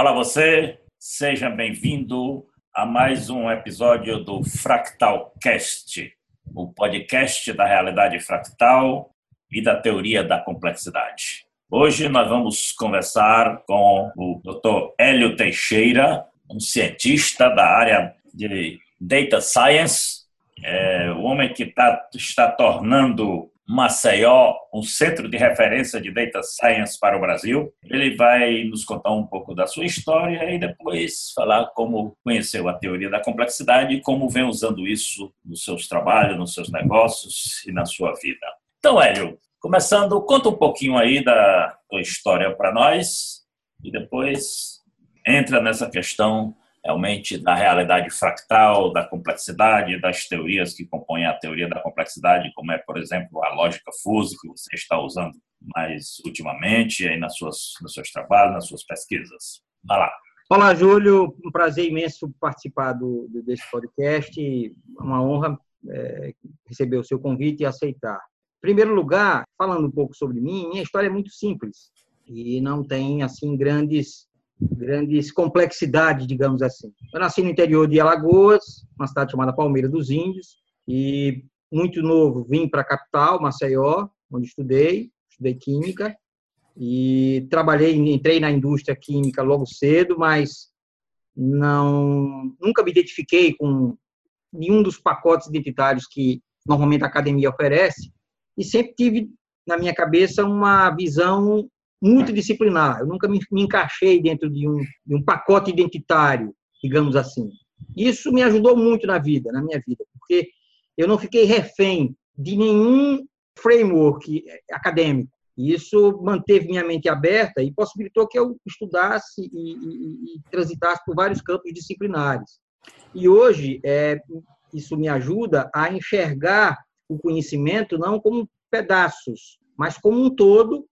Olá você, seja bem-vindo a mais um episódio do Fractal Cast, o podcast da realidade fractal e da teoria da complexidade. Hoje nós vamos conversar com o Dr. Hélio Teixeira, um cientista da área de Data Science, é, o homem que tá, está tornando Maceió, um centro de referência de data science para o Brasil. Ele vai nos contar um pouco da sua história e depois falar como conheceu a teoria da complexidade e como vem usando isso nos seus trabalhos, nos seus negócios e na sua vida. Então, Hélio, começando, conta um pouquinho aí da tua história para nós e depois entra nessa questão realmente da realidade fractal, da complexidade, das teorias que compõem a teoria da complexidade, como é, por exemplo, a lógica fuse que você está usando mais ultimamente aí nas suas, nos seus trabalhos, nas suas pesquisas. Vai lá. Olá, Júlio. Um prazer imenso participar do, desse podcast. Uma honra é, receber o seu convite e aceitar. Em primeiro lugar, falando um pouco sobre mim, minha história é muito simples e não tem assim grandes grandes complexidades, digamos assim. Eu nasci no interior de Alagoas, uma cidade chamada Palmeira dos Índios, e muito novo vim para a capital, Maceió, onde estudei, estudei química e trabalhei, entrei na indústria química logo cedo, mas não nunca me identifiquei com nenhum dos pacotes identitários que normalmente a academia oferece e sempre tive na minha cabeça uma visão multidisciplinar. Eu nunca me, me encaixei dentro de um, de um pacote identitário, digamos assim. Isso me ajudou muito na vida, na minha vida, porque eu não fiquei refém de nenhum framework acadêmico. Isso manteve minha mente aberta e possibilitou que eu estudasse e, e, e transitasse por vários campos disciplinares. E hoje, é, isso me ajuda a enxergar o conhecimento não como pedaços, mas como um todo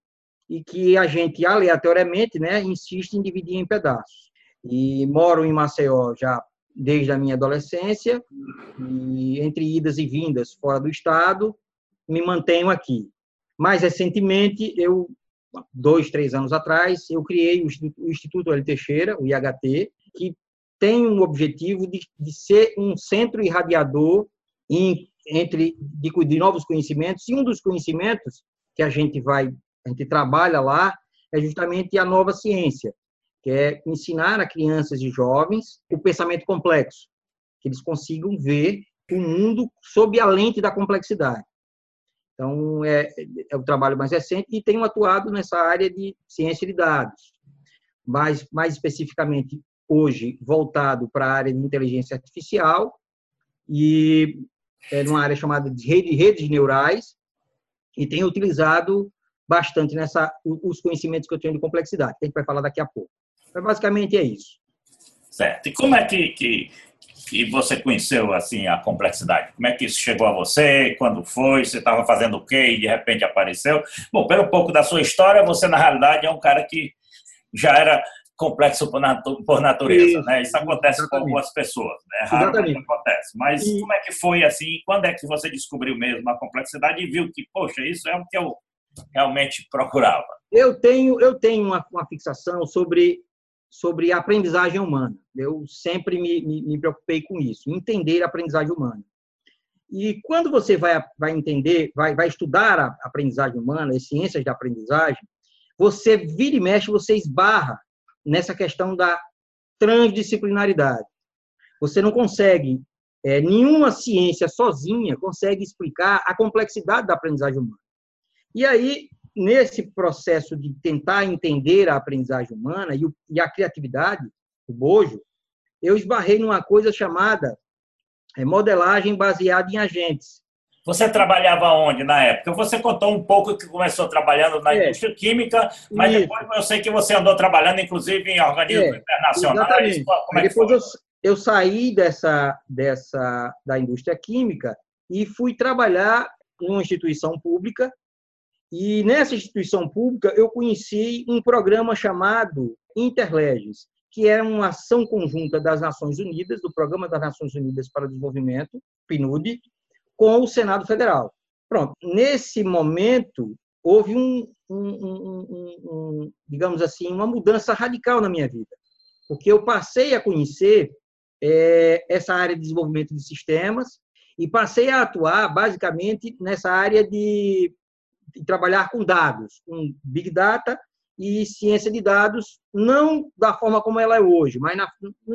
e que a gente aleatoriamente, né, insiste em dividir em pedaços. E moro em Maceió já desde a minha adolescência e entre idas e vindas fora do estado me mantenho aqui. Mais recentemente, eu dois, três anos atrás, eu criei o Instituto L. Teixeira, o IHT, que tem o objetivo de, de ser um centro irradiador em, entre de, de novos conhecimentos, e um dos conhecimentos que a gente vai a gente trabalha lá é justamente a nova ciência, que é ensinar a crianças e jovens o pensamento complexo, que eles consigam ver o mundo sob a lente da complexidade. Então, é, é o trabalho mais recente e tenho atuado nessa área de ciência de dados, mais, mais especificamente hoje voltado para a área de inteligência artificial e é numa área chamada de rede, redes neurais e tenho utilizado bastante nessa os conhecimentos que eu tenho de complexidade, que a gente vai falar daqui a pouco. Mas basicamente é isso. Certo. E como é que, que, que você conheceu assim a complexidade? Como é que isso chegou a você? Quando foi? Você estava fazendo o quê e de repente apareceu? Bom, pelo pouco da sua história, você na realidade é um cara que já era complexo por, natu por natureza, isso, né? Isso acontece exatamente. com algumas pessoas, né? Raro, exatamente. acontece. Mas e... como é que foi assim? Quando é que você descobriu mesmo a complexidade e viu que, poxa, isso é o que eu realmente procurava? Eu tenho, eu tenho uma, uma fixação sobre, sobre a aprendizagem humana. Eu sempre me, me, me preocupei com isso, entender a aprendizagem humana. E quando você vai, vai entender, vai, vai estudar a aprendizagem humana, as ciências da aprendizagem, você vira e mexe, você esbarra nessa questão da transdisciplinaridade. Você não consegue, é, nenhuma ciência sozinha consegue explicar a complexidade da aprendizagem humana. E aí, nesse processo de tentar entender a aprendizagem humana e, o, e a criatividade, o bojo, eu esbarrei numa coisa chamada é, modelagem baseada em agentes. Você trabalhava onde na época? Você contou um pouco que começou trabalhando na é, indústria química, mas isso. depois eu sei que você andou trabalhando, inclusive, em organismos é, internacionais. É depois eu, eu saí dessa, dessa da indústria química e fui trabalhar em uma instituição pública e nessa instituição pública eu conheci um programa chamado Interleges, que é uma ação conjunta das Nações Unidas, do Programa das Nações Unidas para o Desenvolvimento, PNUD, com o Senado Federal. Pronto, nesse momento houve um, um, um, um digamos assim, uma mudança radical na minha vida. porque eu passei a conhecer é, essa área de desenvolvimento de sistemas e passei a atuar basicamente nessa área de, de trabalhar com dados, com big data e ciência de dados, não da forma como ela é hoje, mas na,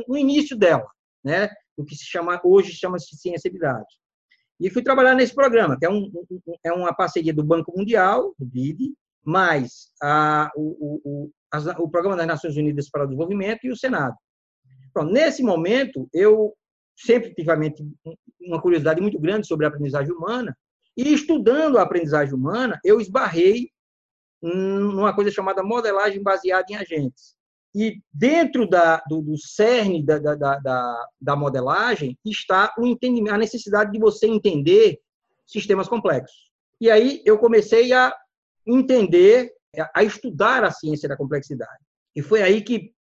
no início dela, né? O que se chama hoje chama-se ciência de dados. E fui trabalhar nesse programa, que é, um, é uma parceria do Banco Mundial, do BID, mais a, o, o, as, o Programa das Nações Unidas para o Desenvolvimento e o Senado. Pronto, nesse momento, eu sempre tive uma curiosidade muito grande sobre a aprendizagem humana, e estudando a aprendizagem humana, eu esbarrei numa coisa chamada modelagem baseada em agentes. E dentro da, do, do cerne da, da, da, da modelagem está o entendimento, a necessidade de você entender sistemas complexos. E aí eu comecei a entender, a estudar a ciência da complexidade. E foi aí que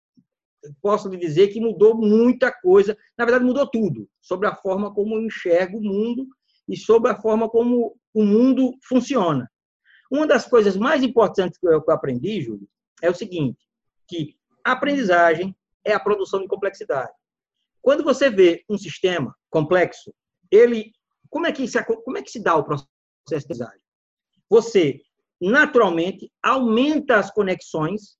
posso lhe dizer que mudou muita coisa, na verdade mudou tudo, sobre a forma como eu enxergo o mundo e sobre a forma como o mundo funciona. Uma das coisas mais importantes que eu aprendi, Júlio, é o seguinte, que aprendizagem é a produção de complexidade. Quando você vê um sistema complexo, ele como é que se, como é que se dá o processo de aprendizagem? Você naturalmente aumenta as conexões,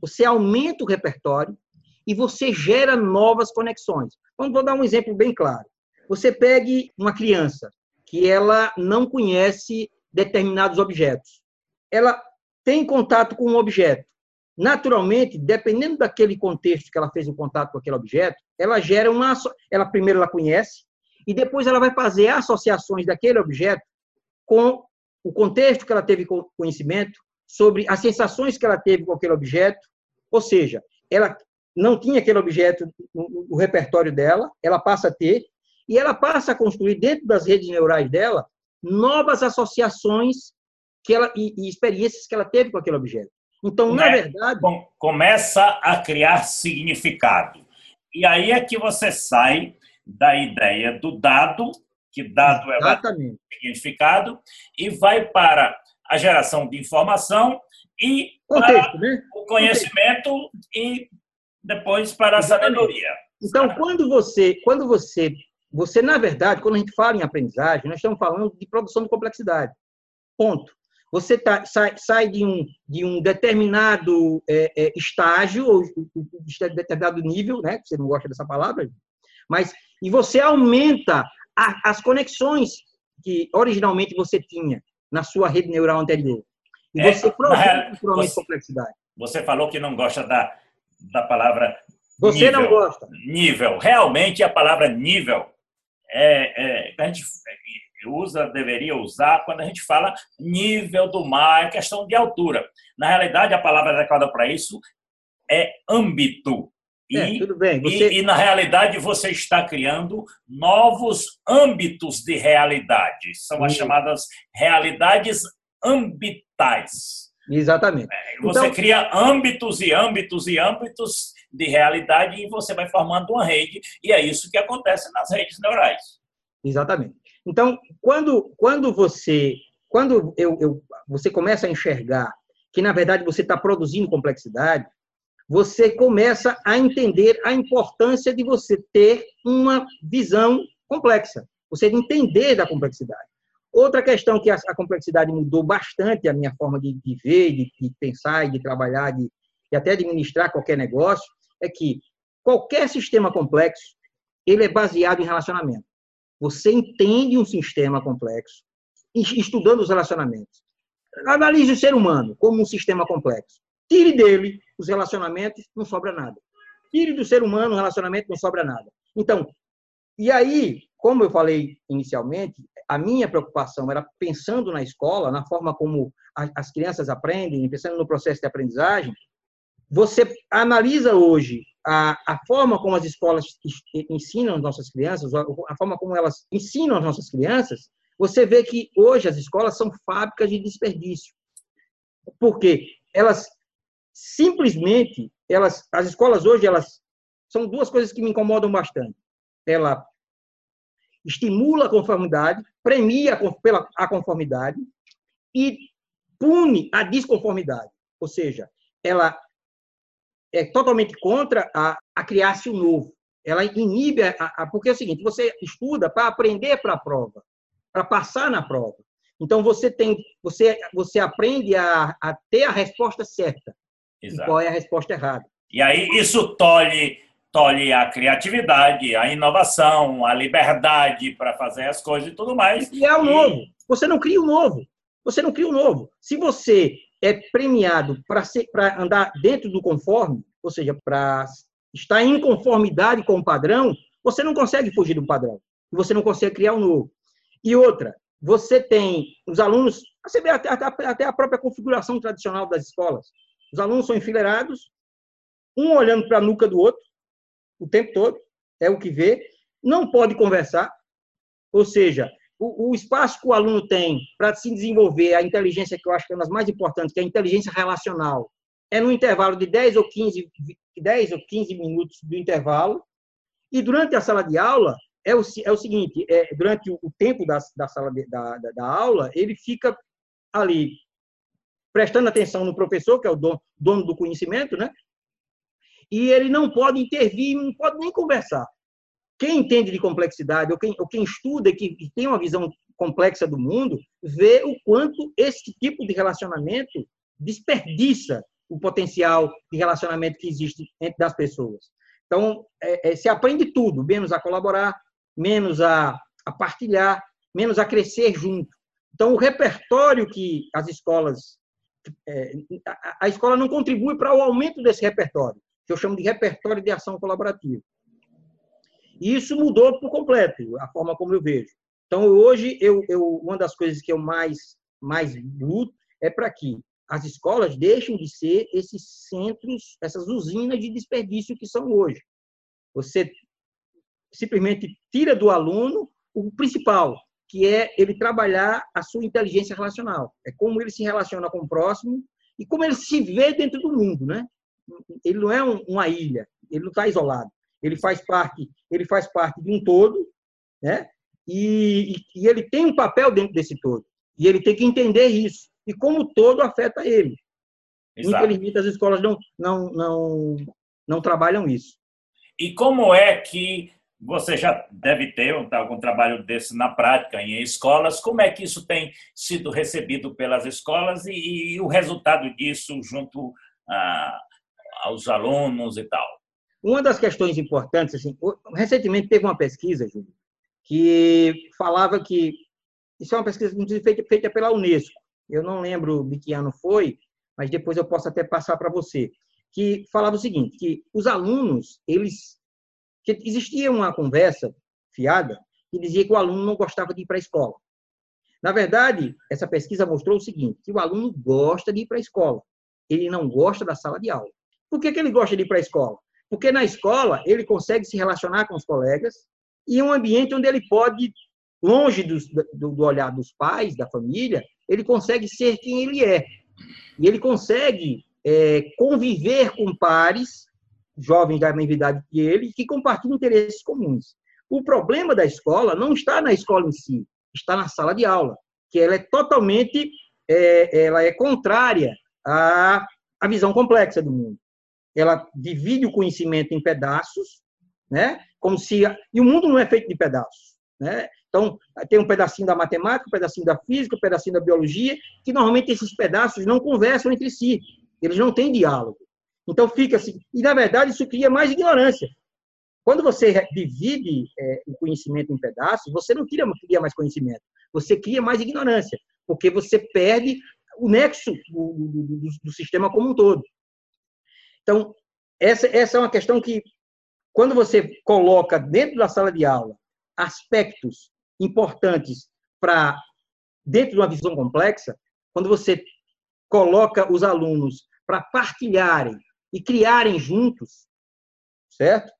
você aumenta o repertório e você gera novas conexões. Vamos vou dar um exemplo bem claro. Você pegue uma criança que ela não conhece determinados objetos. Ela tem contato com um objeto. Naturalmente, dependendo daquele contexto que ela fez o contato com aquele objeto, ela gera uma. Ela primeiro ela conhece e depois ela vai fazer associações daquele objeto com o contexto que ela teve conhecimento, sobre as sensações que ela teve com aquele objeto. Ou seja, ela não tinha aquele objeto no repertório dela, ela passa a ter, e ela passa a construir dentro das redes neurais dela novas associações que ela, e, e experiências que ela teve com aquele objeto. Então, na é, verdade. Começa a criar significado. E aí é que você sai da ideia do dado, que dado Exatamente. é significado, e vai para a geração de informação e Contexto, né? o conhecimento Contexto. e depois para a Exatamente. sabedoria. Então, quando você, quando você você, na verdade, quando a gente fala em aprendizagem, nós estamos falando de produção de complexidade. Ponto. Você tá, sai, sai de, um, de um determinado é, é, estágio, ou de determinado nível, né? Você não gosta dessa palavra, mas e você aumenta a, as conexões que originalmente você tinha na sua rede neural anterior. E é, você produz naturalmente complexidade. Você falou que não gosta da, da palavra você nível. não gosta. Nível. Realmente a palavra nível é, é, a gente usa, deveria usar quando a gente fala nível do mar, é questão de altura. Na realidade, a palavra adequada para isso é âmbito. E, é, tudo bem. Você... E, e, na realidade, você está criando novos âmbitos de realidade. São as chamadas realidades ambitais. Exatamente. É, você então... cria âmbitos e âmbitos e âmbitos de realidade e você vai formando uma rede, e é isso que acontece nas redes neurais. Exatamente. Então, quando, quando você quando eu, eu, você começa a enxergar que, na verdade, você está produzindo complexidade, você começa a entender a importância de você ter uma visão complexa, você entender da complexidade. Outra questão que a, a complexidade mudou bastante a minha forma de, de ver, de, de, pensar e de trabalhar, de, e até administrar qualquer negócio, é que qualquer sistema complexo ele é baseado em relacionamento. Você entende um sistema complexo estudando os relacionamentos. Analise o ser humano como um sistema complexo. Tire dele os relacionamentos, não sobra nada. Tire do ser humano o relacionamento, não sobra nada. Então, e aí, como eu falei inicialmente, a minha preocupação era pensando na escola, na forma como as crianças aprendem, pensando no processo de aprendizagem, você analisa hoje a, a forma como as escolas ensinam as nossas crianças, a forma como elas ensinam as nossas crianças, você vê que hoje as escolas são fábricas de desperdício. Porque elas simplesmente, elas, as escolas hoje, elas são duas coisas que me incomodam bastante. Ela estimula a conformidade, premia pela a conformidade e pune a desconformidade. Ou seja, ela é totalmente contra a, a criar-se o um novo. Ela inibe, a, a, porque é o seguinte, você estuda para aprender para a prova, para passar na prova. Então, você tem, você, você aprende a, a ter a resposta certa. Exato. E qual é a resposta errada. E aí, isso tolhe, tolhe a criatividade, a inovação, a liberdade para fazer as coisas e tudo mais. E é o novo. Você não cria o novo. Você não cria o novo. Se você é premiado para andar dentro do conforme, ou seja, para estar em conformidade com o padrão, você não consegue fugir do padrão. Você não consegue criar um novo. E outra, você tem os alunos, você vê até, até a própria configuração tradicional das escolas. Os alunos são enfileirados, um olhando para a nuca do outro, o tempo todo, é o que vê, não pode conversar, ou seja, o, o espaço que o aluno tem para se desenvolver a inteligência, que eu acho que é uma das mais importantes, que é a inteligência relacional, é no intervalo de 10 ou 15, 10 ou 15 minutos do intervalo, e durante a sala de aula, é o, é o seguinte, é, durante o, o tempo da, da sala de, da, da, da, aula, ele fica ali prestando atenção no professor, que é o dono, do conhecimento, né? E ele não pode intervir, não pode nem conversar. Quem entende de complexidade, ou quem, ou quem estuda, que tem uma visão complexa do mundo, vê o quanto esse tipo de relacionamento desperdiça o potencial de relacionamento que existe entre das pessoas. Então, é, é, se aprende tudo, menos a colaborar, menos a, a partilhar, menos a crescer junto. Então, o repertório que as escolas. É, a escola não contribui para o aumento desse repertório, que eu chamo de repertório de ação colaborativa. E isso mudou por completo, a forma como eu vejo. Então, hoje, eu, eu, uma das coisas que eu mais, mais luto é para que as escolas deixem de ser esses centros, essas usinas de desperdício que são hoje. Você simplesmente tira do aluno o principal, que é ele trabalhar a sua inteligência relacional. É como ele se relaciona com o próximo e como ele se vê dentro do mundo, né? Ele não é uma ilha, ele não está isolado ele faz parte, ele faz parte de um todo, né? E, e, ele tem um papel dentro desse todo. E ele tem que entender isso. E como o todo afeta ele. Exato. Infelizmente, as escolas não, não, não, não trabalham isso. E como é que você já deve ter algum trabalho desse na prática em escolas? Como é que isso tem sido recebido pelas escolas e, e o resultado disso junto a, aos alunos e tal? Uma das questões importantes, assim, recentemente teve uma pesquisa, Júlio, que falava que isso é uma pesquisa feita, feita pela Unesco. Eu não lembro de que ano foi, mas depois eu posso até passar para você, que falava o seguinte, que os alunos, eles que existia uma conversa fiada que dizia que o aluno não gostava de ir para a escola. Na verdade, essa pesquisa mostrou o seguinte, que o aluno gosta de ir para a escola, ele não gosta da sala de aula. Por que, que ele gosta de ir para a escola? Porque na escola ele consegue se relacionar com os colegas e um ambiente onde ele pode, longe do, do, do olhar dos pais, da família, ele consegue ser quem ele é. E ele consegue é, conviver com pares, jovens da mesma idade que ele, que compartilham interesses comuns. O problema da escola não está na escola em si, está na sala de aula, que ela é totalmente é, ela é contrária à, à visão complexa do mundo ela divide o conhecimento em pedaços, né? Como se e o mundo não é feito de pedaços, né? Então tem um pedacinho da matemática, um pedacinho da física, um pedacinho da biologia, que normalmente esses pedaços não conversam entre si, eles não têm diálogo. Então fica assim e na verdade isso cria mais ignorância. Quando você divide é, o conhecimento em pedaços, você não cria, cria mais conhecimento, você cria mais ignorância, porque você perde o nexo do, do, do, do sistema como um todo. Então, essa, essa é uma questão que, quando você coloca dentro da sala de aula aspectos importantes para dentro de uma visão complexa, quando você coloca os alunos para partilharem e criarem juntos, certo?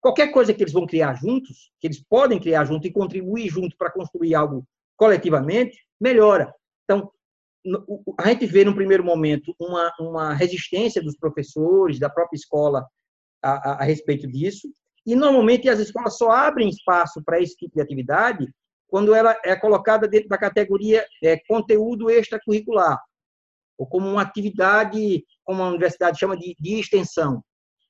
Qualquer coisa que eles vão criar juntos, que eles podem criar junto e contribuir junto para construir algo coletivamente, melhora. Então, a gente vê, no primeiro momento, uma, uma resistência dos professores, da própria escola, a, a, a respeito disso, e normalmente as escolas só abrem espaço para esse tipo de atividade quando ela é colocada dentro da categoria é, conteúdo extracurricular, ou como uma atividade, como a universidade chama de, de extensão.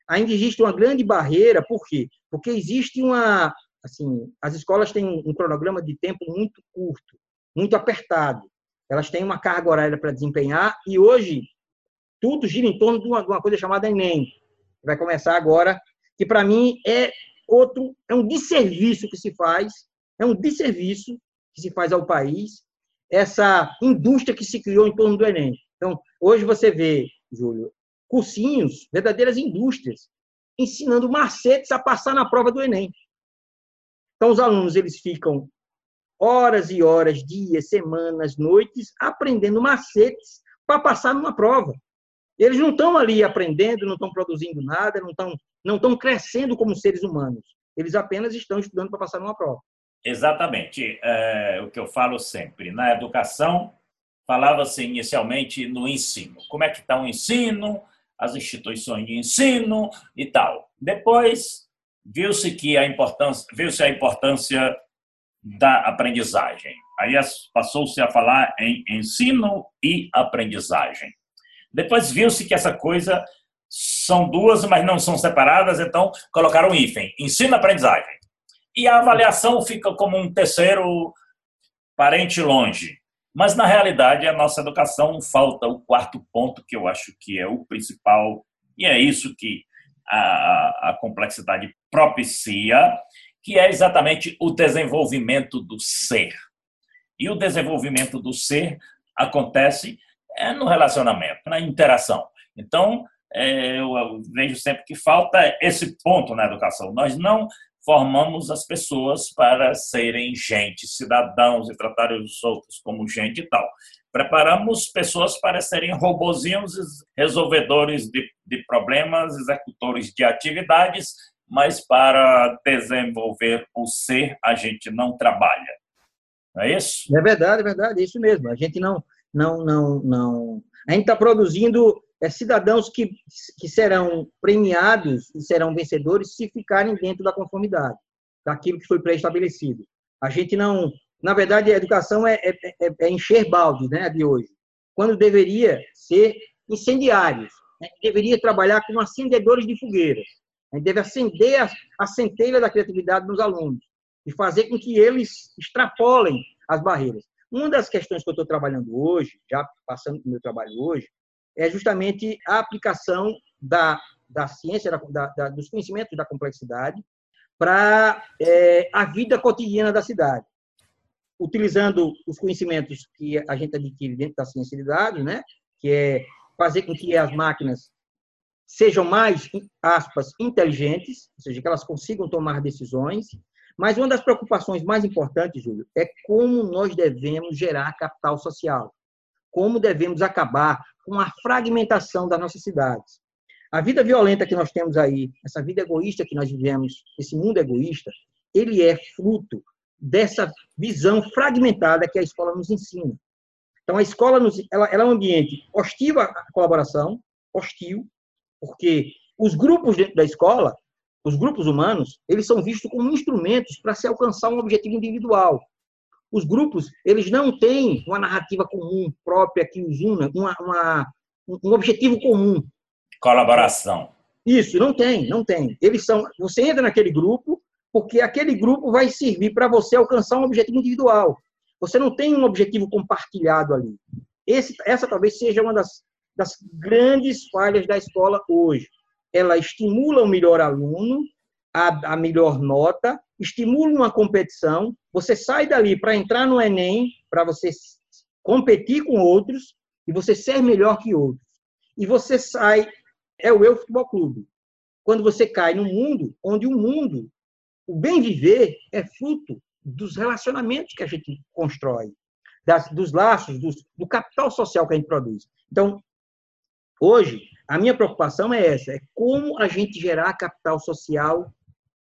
ainda existe uma grande barreira, por quê? Porque existe uma, assim, as escolas têm um cronograma de tempo muito curto, muito apertado. Elas têm uma carga horária para desempenhar e hoje tudo gira em torno de uma, de uma coisa chamada Enem. Vai começar agora, que para mim é outro, é um desserviço que se faz, é um desserviço que se faz ao país, essa indústria que se criou em torno do Enem. Então, hoje você vê, Júlio, cursinhos, verdadeiras indústrias, ensinando macetes a passar na prova do Enem. Então, os alunos eles ficam horas e horas, dias, semanas, noites, aprendendo macetes para passar numa prova. Eles não estão ali aprendendo, não estão produzindo nada, não estão, não estão crescendo como seres humanos. Eles apenas estão estudando para passar numa prova. Exatamente. É, o que eu falo sempre. Na educação, falava-se inicialmente no ensino. Como é que está o ensino, as instituições de ensino e tal. Depois, viu-se que a importância, viu-se a importância da aprendizagem. Aí passou-se a falar em ensino e aprendizagem. Depois viu-se que essa coisa são duas, mas não são separadas, então colocaram um hífen, ensino e aprendizagem. E a avaliação fica como um terceiro parente longe. Mas, na realidade, a nossa educação falta o quarto ponto, que eu acho que é o principal, e é isso que a, a complexidade propicia, que é exatamente o desenvolvimento do ser. E o desenvolvimento do ser acontece é no relacionamento, na interação. Então, é, eu vejo sempre que falta esse ponto na educação. Nós não formamos as pessoas para serem gente, cidadãos e tratarem os outros como gente e tal. Preparamos pessoas para serem robozinhos resolvedores de, de problemas, executores de atividades, mas para desenvolver o ser a gente não trabalha. Não é isso? É verdade, é verdade, é isso mesmo. A gente não, não, não, não. A gente está produzindo é, cidadãos que, que serão premiados e serão vencedores se ficarem dentro da conformidade, daquilo que foi pré-estabelecido. A gente não. Na verdade, a educação é, é, é, é encher balde né, de hoje, quando deveria ser incendiários. Gente deveria trabalhar como acendedores de fogueiras. A gente deve acender a, a centelha da criatividade nos alunos e fazer com que eles extrapolem as barreiras. Uma das questões que eu estou trabalhando hoje, já passando o meu trabalho hoje, é justamente a aplicação da, da ciência, da, da, dos conhecimentos da complexidade para é, a vida cotidiana da cidade. Utilizando os conhecimentos que a gente adquire dentro da ciência de dados, né? que é fazer com que as máquinas sejam mais, aspas, inteligentes, ou seja, que elas consigam tomar decisões. Mas uma das preocupações mais importantes, Júlio, é como nós devemos gerar capital social. Como devemos acabar com a fragmentação das nossas cidades. A vida violenta que nós temos aí, essa vida egoísta que nós vivemos, esse mundo egoísta, ele é fruto dessa visão fragmentada que a escola nos ensina. Então, a escola nos, ela, ela é um ambiente hostil à colaboração, hostil, porque os grupos dentro da escola, os grupos humanos, eles são vistos como instrumentos para se alcançar um objetivo individual os grupos eles não têm uma narrativa comum própria que os una, uma, uma, um objetivo comum. Colaboração. Isso, não tem, não tem. Eles são. Você entra naquele grupo porque aquele grupo vai servir para você alcançar um objetivo individual. Você não tem um objetivo compartilhado ali. Esse, essa talvez seja uma das, das grandes falhas da escola hoje. Ela estimula o melhor aluno, a, a melhor nota, estimula uma competição, você sai dali para entrar no Enem, para você competir com outros e você ser melhor que outros. E você sai, é o Eu Futebol Clube. Quando você cai no mundo onde o mundo, o bem viver é fruto dos relacionamentos que a gente constrói, das, dos laços, dos, do capital social que a gente produz. Então, hoje, a minha preocupação é essa, é como a gente gerar capital social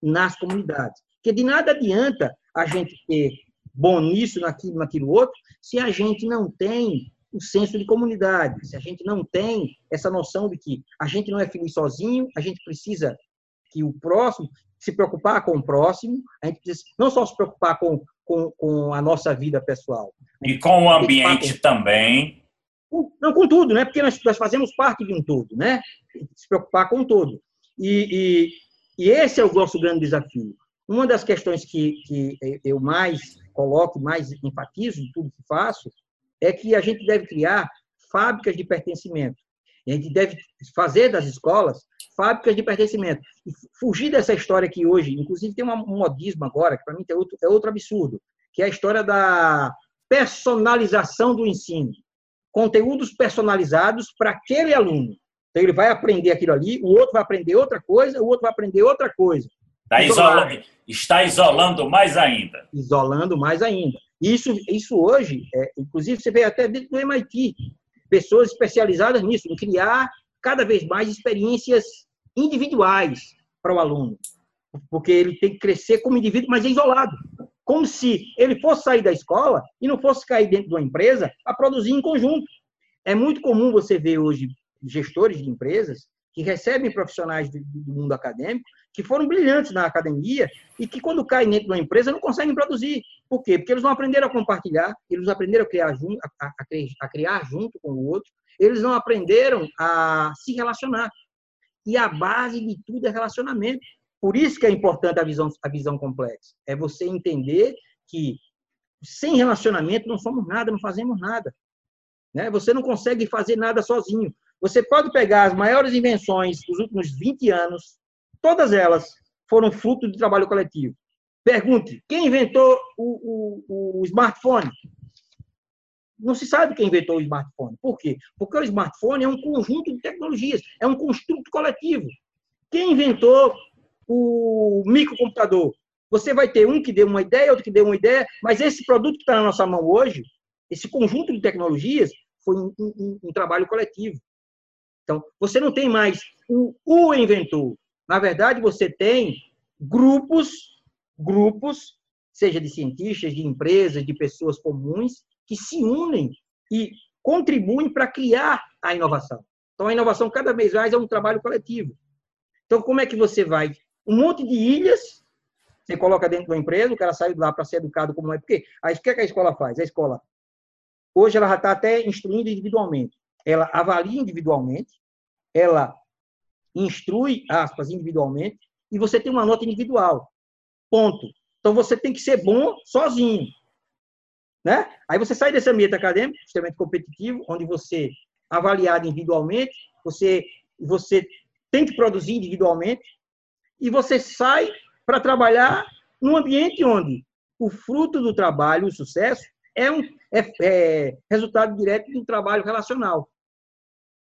nas comunidades. Porque de nada adianta a gente ter bom nisso, naquilo, naquilo outro, se a gente não tem o senso de comunidade, se a gente não tem essa noção de que a gente não é feliz sozinho, a gente precisa que o próximo, se preocupar com o próximo, a gente precisa não só se preocupar com, com, com a nossa vida pessoal. E com o ambiente também. Não, com tudo, né? Porque nós, nós fazemos parte de um todo, né? Se preocupar com o todo. E, e, e, esse é o nosso grande desafio. Uma das questões que, que eu mais coloco, mais enfatizo em tudo que faço, é que a gente deve criar fábricas de pertencimento. A gente deve fazer das escolas fábricas de pertencimento. E fugir dessa história que hoje, inclusive tem um modismo agora, que para mim é outro, é outro absurdo, que é a história da personalização do ensino. Conteúdos personalizados para aquele aluno. Então, ele vai aprender aquilo ali, o outro vai aprender outra coisa, o outro vai aprender outra coisa. Está isolando, está isolando mais ainda. Isolando mais ainda. Isso, isso hoje, é, inclusive, você vê até dentro do MIT, pessoas especializadas nisso, em criar cada vez mais experiências individuais para o aluno. Porque ele tem que crescer como indivíduo, mas isolado. Como se ele fosse sair da escola e não fosse cair dentro de uma empresa a produzir em conjunto. É muito comum você ver hoje gestores de empresas que recebem profissionais do, mundo acadêmico que foram brilhantes na academia e que, quando caem dentro de uma empresa, não conseguem produzir. Por quê? Porque eles não aprenderam a compartilhar, eles não aprenderam a criar, a, a, a criar junto com o outro, eles não aprenderam a se relacionar. E a base de tudo é relacionamento. Por isso que é importante a visão, a visão complexa. É você entender que sem relacionamento não somos nada, não fazemos nada. Né? Você não consegue fazer nada sozinho. Você pode pegar as maiores invenções dos últimos 20 anos, todas elas foram fruto de trabalho coletivo. Pergunte, quem inventou o, o, o smartphone? Não se sabe quem inventou o smartphone. Por quê? Porque o smartphone é um conjunto de tecnologias, é um construto coletivo. Quem inventou o microcomputador? Você vai ter um que deu uma ideia, outro que deu uma ideia, mas esse produto que está na nossa mão hoje, esse conjunto de tecnologias, foi um, um, um trabalho coletivo. Então, você não tem mais o, o inventor. Na verdade, você tem grupos, grupos, seja de cientistas, de empresas, de pessoas comuns, que se unem e contribuem para criar a inovação. Então, a inovação cada vez mais é um trabalho coletivo. Então, como é que você vai? Um monte de ilhas, você coloca dentro de uma empresa, o cara sai lá para ser educado como é. Porque aí, o que, é que a escola faz? A escola, hoje, ela já está até instruindo individualmente. Ela avalia individualmente, ela instrui, aspas, individualmente, e você tem uma nota individual. Ponto. Então você tem que ser bom sozinho. Né? Aí você sai desse ambiente acadêmico, extremamente competitivo, onde você é avaliado individualmente, você, você tem que produzir individualmente, e você sai para trabalhar num ambiente onde o fruto do trabalho, o sucesso, é, um, é, é resultado direto do trabalho relacional.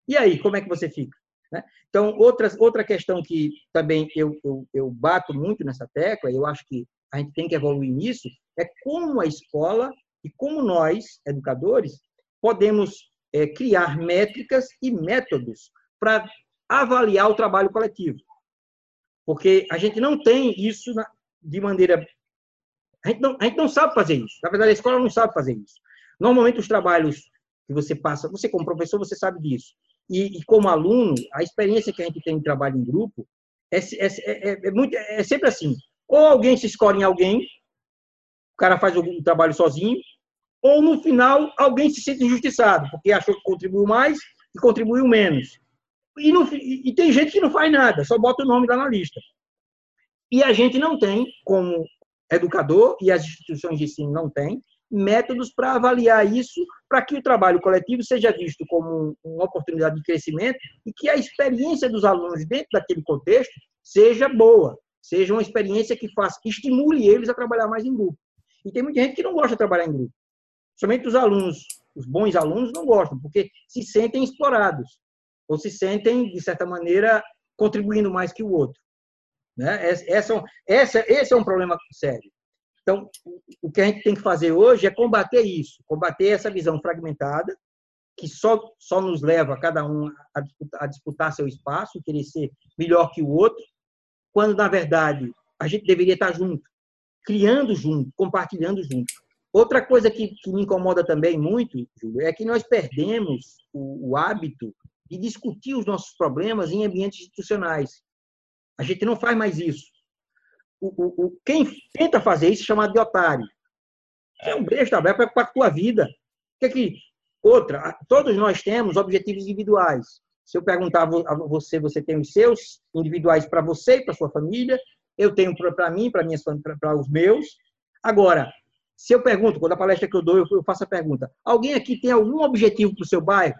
E aí, como é que você fica? Né? Então, outra, outra questão que também eu, eu, eu bato muito nessa tecla, e eu acho que a gente tem que evoluir nisso, é como a escola e como nós, educadores, podemos é, criar métricas e métodos para avaliar o trabalho coletivo. Porque a gente não tem isso de maneira. A gente, não, a gente não sabe fazer isso. Na verdade, a escola não sabe fazer isso. Normalmente, os trabalhos que você passa, você como professor, você sabe disso. E, e, como aluno, a experiência que a gente tem de trabalho em grupo é, é, é, é, muito, é sempre assim. Ou alguém se escolhe em alguém, o cara faz o trabalho sozinho, ou no final alguém se sente injustiçado, porque achou que contribuiu mais e contribuiu menos. E, não, e tem gente que não faz nada, só bota o nome lá na lista. E a gente não tem, como educador, e as instituições de ensino não têm, métodos para avaliar isso, para que o trabalho coletivo seja visto como uma oportunidade de crescimento e que a experiência dos alunos dentro daquele contexto seja boa, seja uma experiência que faça, que estimule eles a trabalhar mais em grupo. E tem muita gente que não gosta de trabalhar em grupo. Somente os alunos, os bons alunos não gostam, porque se sentem explorados ou se sentem de certa maneira contribuindo mais que o outro. Né? Essa, essa, esse é um problema sério. Então, o que a gente tem que fazer hoje é combater isso, combater essa visão fragmentada, que só, só nos leva cada um a disputar, a disputar seu espaço, querer ser melhor que o outro, quando, na verdade, a gente deveria estar junto, criando junto, compartilhando junto. Outra coisa que, que me incomoda também muito, Júlio, é que nós perdemos o, o hábito de discutir os nossos problemas em ambientes institucionais. A gente não faz mais isso o, o, quem tenta fazer isso é chamado de otário. É um besta, vai para a tua vida. Que que outra? Todos nós temos objetivos individuais. Se eu perguntar a você, você tem os seus individuais para você e para sua família, eu tenho para mim, para minhas para os meus. Agora, se eu pergunto, quando a palestra que eu dou, eu faço a pergunta: alguém aqui tem algum objetivo para o seu bairro,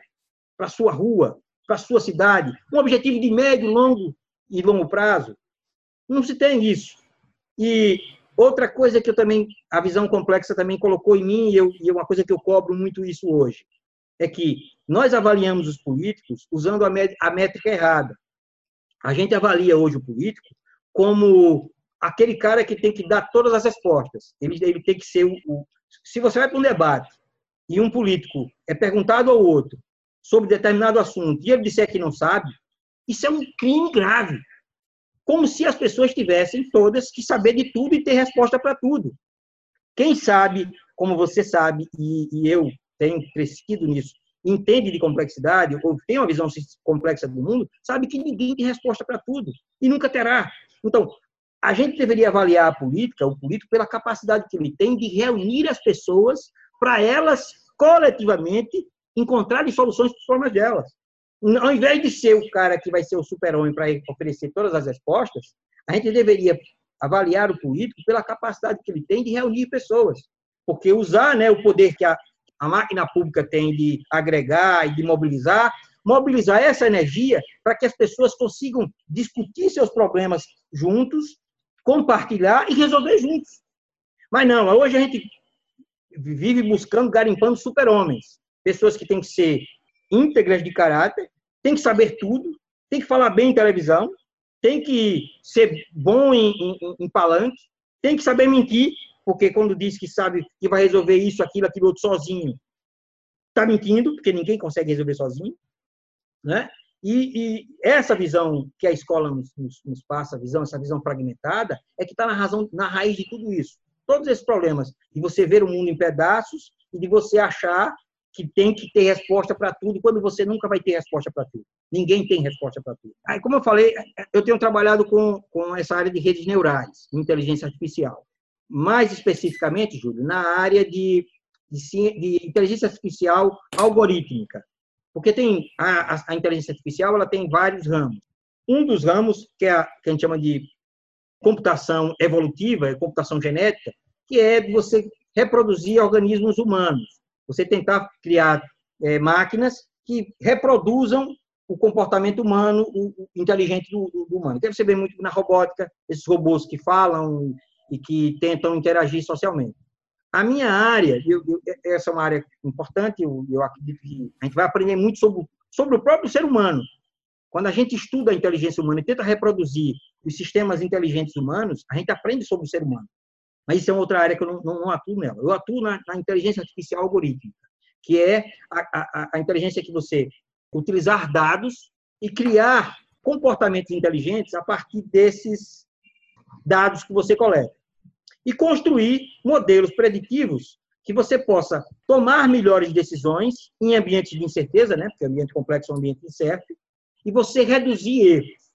para sua rua, para a sua cidade? Um objetivo de médio, longo e longo prazo? Não se tem isso. E outra coisa que eu também, a visão complexa também colocou em mim, e, eu, e é uma coisa que eu cobro muito isso hoje, é que nós avaliamos os políticos usando a, a métrica errada. A gente avalia hoje o político como aquele cara que tem que dar todas as respostas. Ele, ele tem que ser o, o se você vai para um debate e um político é perguntado ao outro sobre determinado assunto e ele disser que não sabe, isso é um crime grave. Como se as pessoas tivessem todas que saber de tudo e ter resposta para tudo. Quem sabe, como você sabe, e, e eu tenho crescido nisso, entende de complexidade ou tem uma visão complexa do mundo, sabe que ninguém tem resposta para tudo e nunca terá. Então, a gente deveria avaliar a política, o político, pela capacidade que ele tem de reunir as pessoas para elas, coletivamente, encontrarem soluções para os problemas delas. Ao invés de ser o cara que vai ser o super-homem para oferecer todas as respostas, a gente deveria avaliar o político pela capacidade que ele tem de reunir pessoas. Porque usar né, o poder que a, a máquina pública tem de agregar e de mobilizar mobilizar essa energia para que as pessoas consigam discutir seus problemas juntos, compartilhar e resolver juntos. Mas não, hoje a gente vive buscando, garimpando super-homens. Pessoas que têm que ser íntegras de caráter, têm que saber tudo, têm que falar bem em televisão, têm que ser bom em, em, em palanque, têm que saber mentir, porque quando diz que sabe que vai resolver isso, aquilo, aquilo outro sozinho, está mentindo, porque ninguém consegue resolver sozinho. Né? E, e, essa visão que a escola nos, nos, nos, passa, visão, essa visão fragmentada, é que está na razão, na raiz de tudo isso. Todos esses problemas de você ver o mundo em pedaços e de você achar que tem que ter resposta para tudo, quando você nunca vai ter resposta para tudo. Ninguém tem resposta para tudo. Aí, como eu falei, eu tenho trabalhado com, com essa área de redes neurais, inteligência artificial. Mais especificamente, Júlio, na área de, de, de inteligência artificial algorítmica. Porque tem a, a, inteligência artificial, ela tem vários ramos. Um dos ramos, que é a que a gente chama de computação evolutiva, computação genética, que é você reproduzir organismos humanos. Você tentar criar é, máquinas que reproduzam o comportamento humano, o, inteligente do, do, do humano. Deve ser bem muito na robótica, esses robôs que falam e que tentam interagir socialmente. A minha área, eu, eu, essa é uma área importante, eu, eu, acredito que a gente vai aprender muito sobre, sobre o próprio ser humano. Quando a gente estuda a inteligência humana e tenta reproduzir os sistemas inteligentes humanos, a gente aprende sobre o ser humano. Mas isso é outra área que eu não, não, não atuo nela. Eu atuo na, na, inteligência artificial algorítmica, que é a, a, a inteligência que você utilizar dados e criar comportamentos inteligentes a partir desses dados que você coleta e construir modelos preditivos que você possa tomar melhores decisões em ambientes de incerteza, né? porque ambiente complexo é um ambiente incerto, e você reduzir erros.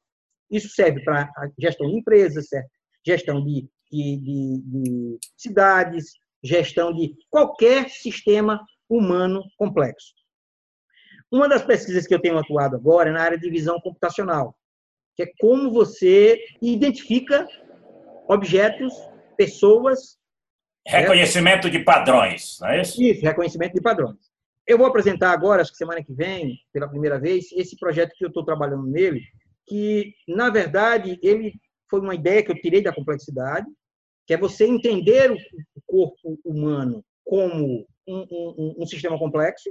Isso serve para gestão de empresas, certo? gestão de, de, de, de cidades, gestão de qualquer sistema humano complexo. Uma das pesquisas que eu tenho atuado agora é na área de visão computacional, que é como você identifica objetos pessoas. Reconhecimento né? de padrões, não é isso? Isso, reconhecimento de padrões. Eu vou apresentar agora, acho que semana que vem, pela primeira vez, esse projeto que eu estou trabalhando nele, que, na verdade, ele foi uma ideia que eu tirei da complexidade, que é você entender o corpo humano como um, um, um sistema complexo,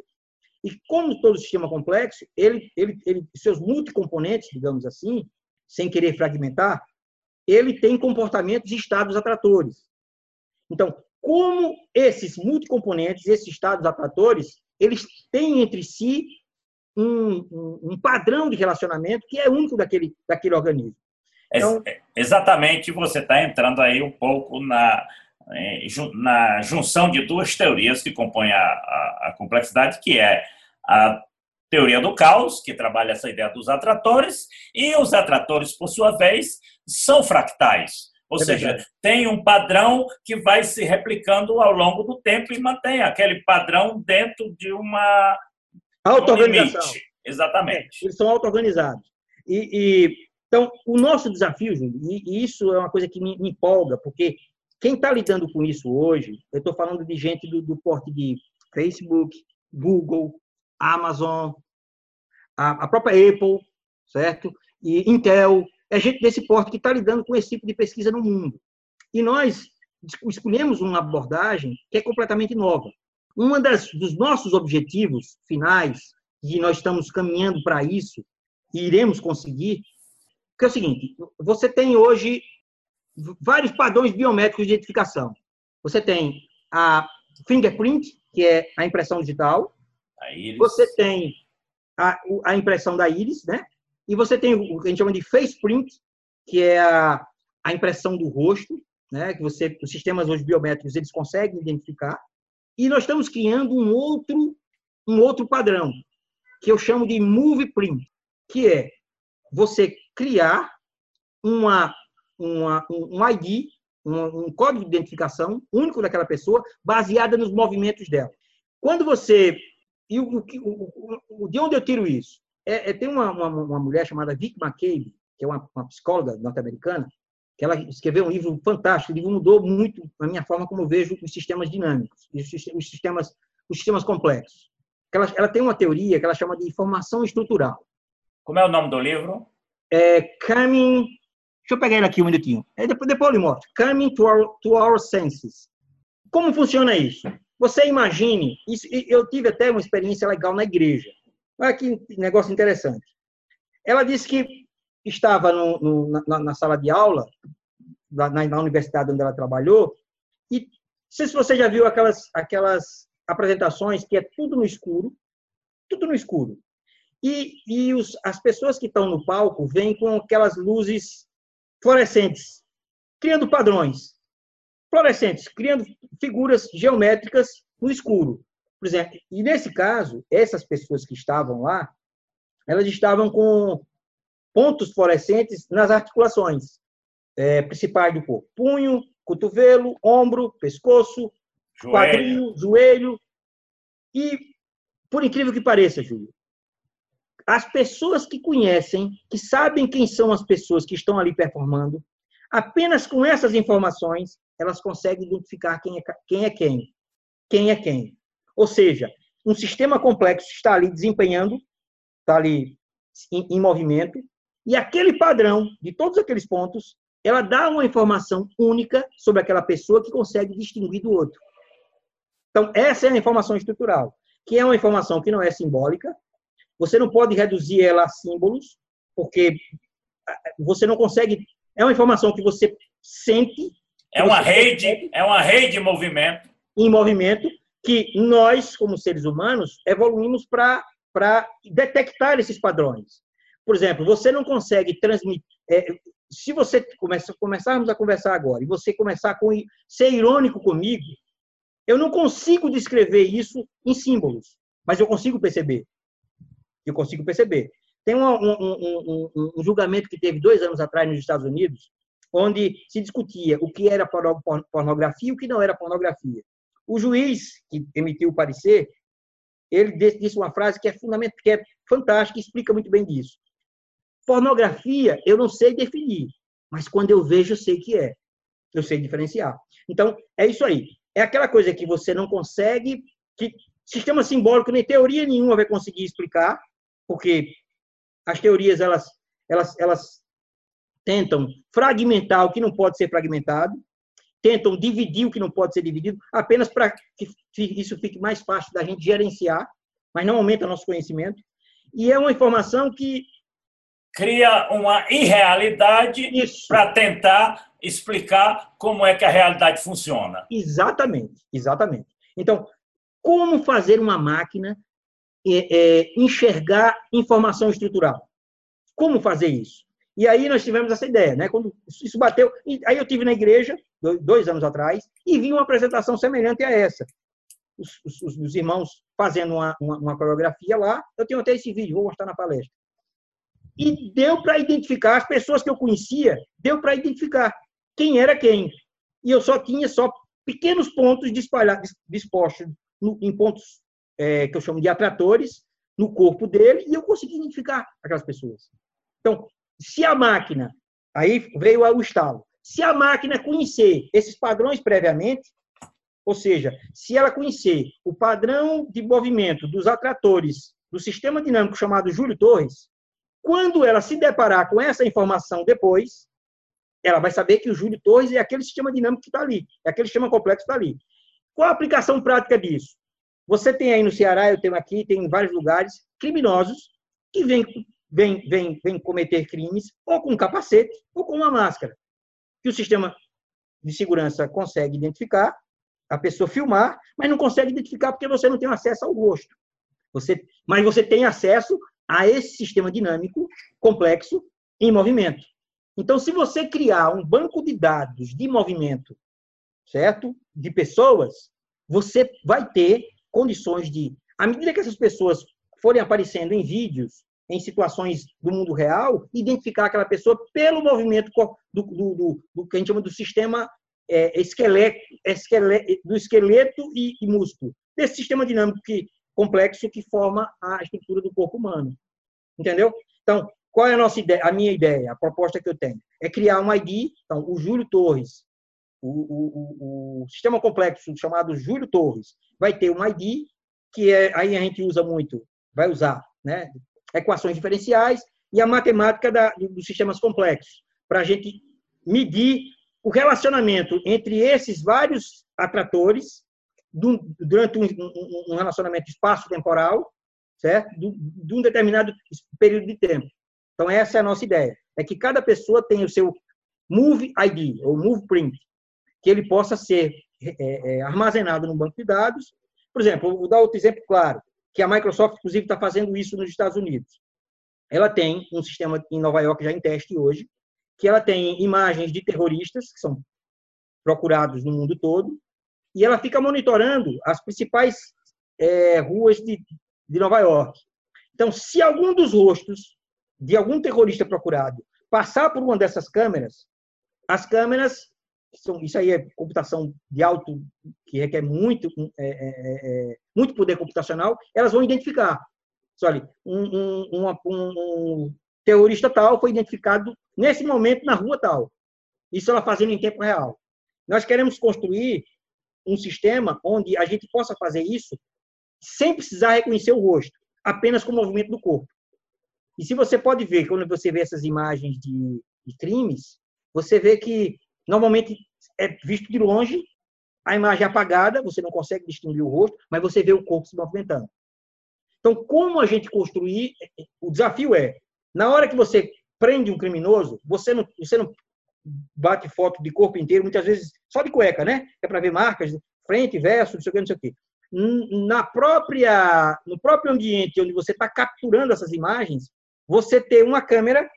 e como todo sistema complexo, ele, ele, ele, seus multicomponentes, digamos assim, sem querer fragmentar, ele tem comportamentos e estados atratores. Então, como esses multicomponentes, esses estados atratores, eles têm entre si um, um, um padrão de relacionamento que é único daquele, daquele organismo. Então, Exatamente, você está entrando aí um pouco na, na junção de duas teorias que compõem a, a, a complexidade, que é a teoria do caos, que trabalha essa ideia dos atratores, e os atratores, por sua vez, são fractais. Ou é seja, verdade. tem um padrão que vai se replicando ao longo do tempo e mantém aquele padrão dentro de uma auto-organização. Exatamente. Eles são auto-organizados. E, e, então, o nosso desafio, e, e, isso é uma coisa que me, me empolga, porque quem está lidando com isso hoje, eu estou falando de gente do, do porte de Facebook, Google, Amazon, a, a própria Apple, certo? E Intel, é gente desse porte que está lidando com esse tipo de pesquisa no mundo. E nós escolhemos uma abordagem que é completamente nova. Um dos nossos objetivos finais, e nós estamos caminhando para isso, e iremos conseguir, que é o seguinte: você tem hoje vários padrões biométricos de identificação. Você tem a fingerprint, que é a impressão digital. A você tem a, a, impressão da íris, né? E você tem o que a gente chama de face print, que é a, a impressão do rosto, né? Que você, os sistemas hoje biométricos eles conseguem identificar. E nós estamos criando um outro um outro padrão que eu chamo de move print, que é você criar uma, uma um ID, um, um código de identificação único daquela pessoa, baseada nos movimentos dela. Quando você e o, o, o, de onde eu tiro isso? É, é tem uma, uma, uma, mulher chamada Vic McCabe, que é uma, uma psicóloga norte-americana, que ela escreveu um livro fantástico. O livro mudou muito a minha forma como eu vejo os sistemas dinâmicos, os sistemas, os sistemas complexos. Ela, ela tem uma teoria que ela chama de informação estrutural. Como é o nome do livro? É Coming. Deixa eu pegar ele aqui um minutinho. É, depois, depois eu mostro. Coming to our, to our senses. Como funciona isso? Você imagine, isso, eu tive até uma experiência legal na igreja. Olha que negócio interessante. Ela disse que estava no, no, na, na, sala de aula, na, na, universidade onde ela trabalhou, e não sei se você já viu aquelas, aquelas apresentações que é tudo no escuro, tudo no escuro. E, e os, as pessoas que estão no palco vêm com aquelas luzes fluorescentes, criando padrões fluorescentes, criando figuras geométricas no escuro. Por exemplo, e nesse caso, essas pessoas que estavam lá, elas estavam com pontos fluorescentes nas articulações é, principais do corpo: punho, cotovelo, ombro, pescoço, joelho. quadril, joelho. E, por incrível que pareça, Júlio, as pessoas que conhecem, que sabem quem são as pessoas que estão ali performando, apenas com essas informações, elas conseguem identificar quem é quem. É quem. Quem é quem. Ou seja, um sistema complexo está ali desempenhando, está ali em, em movimento, e aquele padrão de todos aqueles pontos, ela dá uma informação única sobre aquela pessoa que consegue distinguir do outro. Então, essa é a informação estrutural, que é uma informação que não é simbólica, você não pode reduzir ela a símbolos, porque você não consegue. É uma informação que você sente. É uma rede, é uma rede de movimento. Em movimento, que nós, como seres humanos, evoluímos para detectar esses padrões. Por exemplo, você não consegue transmitir. É, se você começa, começarmos a conversar agora e você começar a ser irônico comigo, eu não consigo descrever isso em símbolos, mas eu consigo perceber eu consigo perceber. Tem um, um, um, um, julgamento que teve dois anos atrás nos Estados Unidos, onde se discutia o que era pornografia e o que não era pornografia. O juiz que emitiu o parecer, ele disse uma frase que é fundamental, que é fantástica e explica muito bem disso. Pornografia eu não sei definir, mas quando eu vejo eu sei que é. Eu sei diferenciar. Então, é isso aí. É aquela coisa que você não consegue, que sistema simbólico nem teoria nenhuma vai conseguir explicar, porque as teorias elas, elas, elas tentam fragmentar o que não pode ser fragmentado, tentam dividir o que não pode ser dividido, apenas para que isso fique mais fácil da gente gerenciar, mas não aumenta nosso conhecimento. E é uma informação que cria uma irrealidade para tentar explicar como é que a realidade funciona. Exatamente, exatamente. Então, como fazer uma máquina é, enxergar informação estrutural. Como fazer isso? E aí nós tivemos essa ideia, né? Quando isso bateu, aí eu tive na igreja dois anos atrás e vi uma apresentação semelhante a essa. Os, os, os irmãos fazendo uma, uma, uma, coreografia lá. Eu tenho até esse vídeo, vou mostrar na palestra. E deu para identificar as pessoas que eu conhecia, deu para identificar quem era quem. E eu só tinha só pequenos pontos dispostos em pontos é, que eu chamo de atratores, no corpo dele e eu consegui identificar aquelas pessoas. Então, se a máquina, aí veio o estalo, se a máquina conhecer esses padrões previamente, ou seja, se ela conhecer o padrão de movimento dos atratores do sistema dinâmico chamado Júlio Torres, quando ela se deparar com essa informação depois, ela vai saber que o Júlio Torres é aquele sistema dinâmico que está ali, é aquele sistema complexo que está ali. Qual a aplicação prática disso? Você tem aí no Ceará, eu tenho aqui, tem em vários lugares, criminosos que vêm, vêm, vêm, vêm cometer crimes ou com capacete ou com uma máscara, que o sistema de segurança consegue identificar, a pessoa filmar, mas não consegue identificar porque você não tem acesso ao rosto. Você, mas você tem acesso a esse sistema dinâmico complexo em movimento. Então, se você criar um banco de dados de movimento, certo? De pessoas, você vai ter condições de, à medida que essas pessoas forem aparecendo em vídeos, em situações do mundo real, identificar aquela pessoa pelo movimento do, do, do, do que a gente chama do sistema é, esqueleto, esqueleto, do esqueleto e, e músculo, desse sistema dinâmico que, complexo que forma a estrutura do corpo humano. Entendeu? Então, qual é a nossa ideia, a minha ideia, a proposta que eu tenho? É criar um ID, então, o Júlio Torres, o, o, o, sistema complexo chamado Júlio Torres, vai ter um ID, que é, aí a gente usa muito, vai usar, né? Equações diferenciais e a matemática da, dos sistemas complexos, para a gente medir o relacionamento entre esses vários atratores durante um relacionamento espaço-temporal, certo? De um determinado período de tempo. Então, essa é a nossa ideia. É que cada pessoa tenha o seu Move ID, ou Move Print, que ele possa ser é, é, armazenado no banco de dados. Por exemplo, vou dar outro exemplo claro, que a Microsoft, inclusive, está fazendo isso nos Estados Unidos. Ela tem um sistema em Nova York já em teste hoje, que ela tem imagens de terroristas que são procurados no mundo todo, e ela fica monitorando as principais é, ruas de, de Nova York. Então, se algum dos rostos de algum terrorista procurado passar por uma dessas câmeras, as câmeras, isso aí é computação de alto, que requer muito, é, é, é, muito poder computacional, elas vão identificar. Um, um, um, um, terrorista tal foi identificado nesse momento na rua tal. Isso ela fazendo em tempo real. Nós queremos construir um sistema onde a gente possa fazer isso sem precisar reconhecer o rosto, apenas com o movimento do corpo. E se você pode ver, quando você vê essas imagens de, de crimes, você vê que normalmente é visto de longe, a imagem é apagada, você não consegue distinguir o rosto, mas você vê o corpo se movimentando. Então, como a gente construir? O desafio é na hora que você prende um criminoso, você não, você não bate foto de corpo inteiro, muitas vezes só de cueca, né? É para ver marcas, frente, verso, não sei o que, não sei o que. Na própria, no próprio ambiente onde você está capturando essas imagens, você ter uma câmera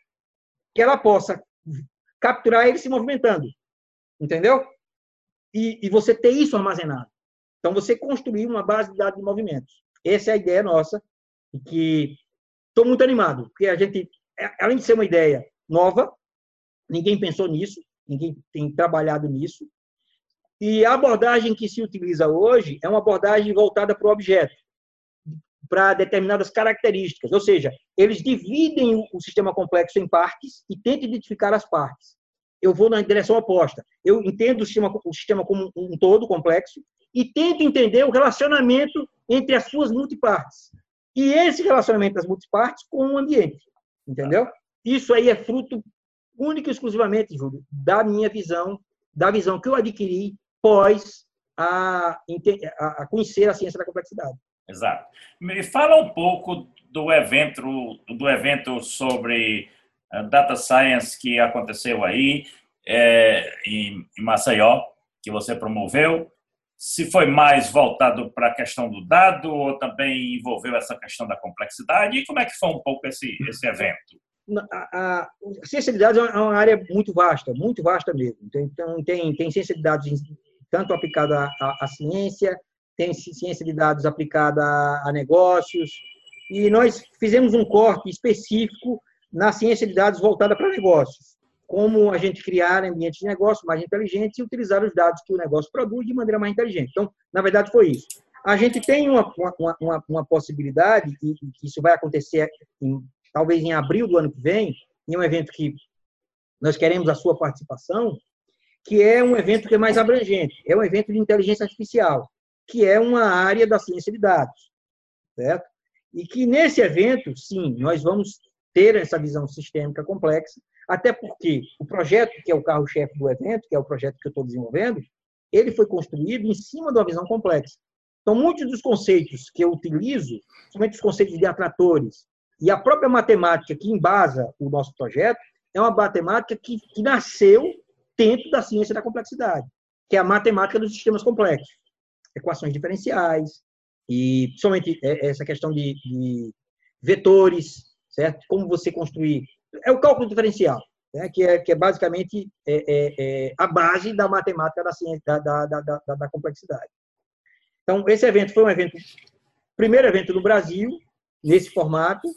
que ela possa capturar ele se movimentando, entendeu? E, e você ter isso armazenado. Então, você construir uma base de dados de movimentos. Essa é a ideia nossa, e que Estou muito animado, porque a gente, é, além de ser uma ideia nova, ninguém pensou nisso, ninguém tem trabalhado nisso, e a abordagem que se utiliza hoje é uma abordagem voltada para o objeto, para determinadas características, ou seja, eles dividem o sistema complexo em partes e tentam identificar as partes. Eu vou na direção oposta. Eu entendo o sistema, o sistema como um todo complexo e tento entender o relacionamento entre as suas multipartes. E esse relacionamento das multipartes com o ambiente, entendeu? Isso aí é fruto único e exclusivamente, Júlio, da minha visão, da visão que eu adquiri pós a, a conhecer a ciência da complexidade. Exato. Me fala um pouco do evento, do evento sobre eh, data science que aconteceu aí é, em, Maceió, que você promoveu se foi mais voltado para a questão do dado ou também envolveu essa questão da complexidade? E como é que foi um pouco esse, esse evento? A, a, ciência de dados é uma área muito vasta, muito vasta mesmo. Então, tem, tem ciência de dados tanto aplicada à, à ciência, tem ciência de dados aplicada a, negócios, e nós fizemos um corte específico na ciência de dados voltada para negócios como a gente criar ambientes de negócio mais inteligentes e utilizar os dados que o negócio produz de maneira mais inteligente. Então, na verdade, foi isso. A gente tem uma, uma, uma, uma possibilidade, e isso vai acontecer em, talvez em abril do ano que vem, em um evento que nós queremos a sua participação, que é um evento que é mais abrangente, é um evento de inteligência artificial, que é uma área da ciência de dados, certo? E que nesse evento, sim, nós vamos ter essa visão sistêmica complexa, até porque o projeto que é o carro-chefe do evento, que é o projeto que eu estou desenvolvendo, ele foi construído em cima de uma visão complexa. Então, muitos dos conceitos que eu utilizo, somente os conceitos de atratores, e a própria matemática que embasa o nosso projeto, é uma matemática que, que nasceu dentro da ciência da complexidade, que é a matemática dos sistemas complexos. Equações diferenciais, e somente é, essa questão de, de vetores, certo? Como você construir. É o cálculo diferencial, né? que, é, que é basicamente é, é, é a base da matemática da, ciência, da, da, da, da, complexidade. Então, esse evento foi um evento, primeiro evento no Brasil, nesse formato,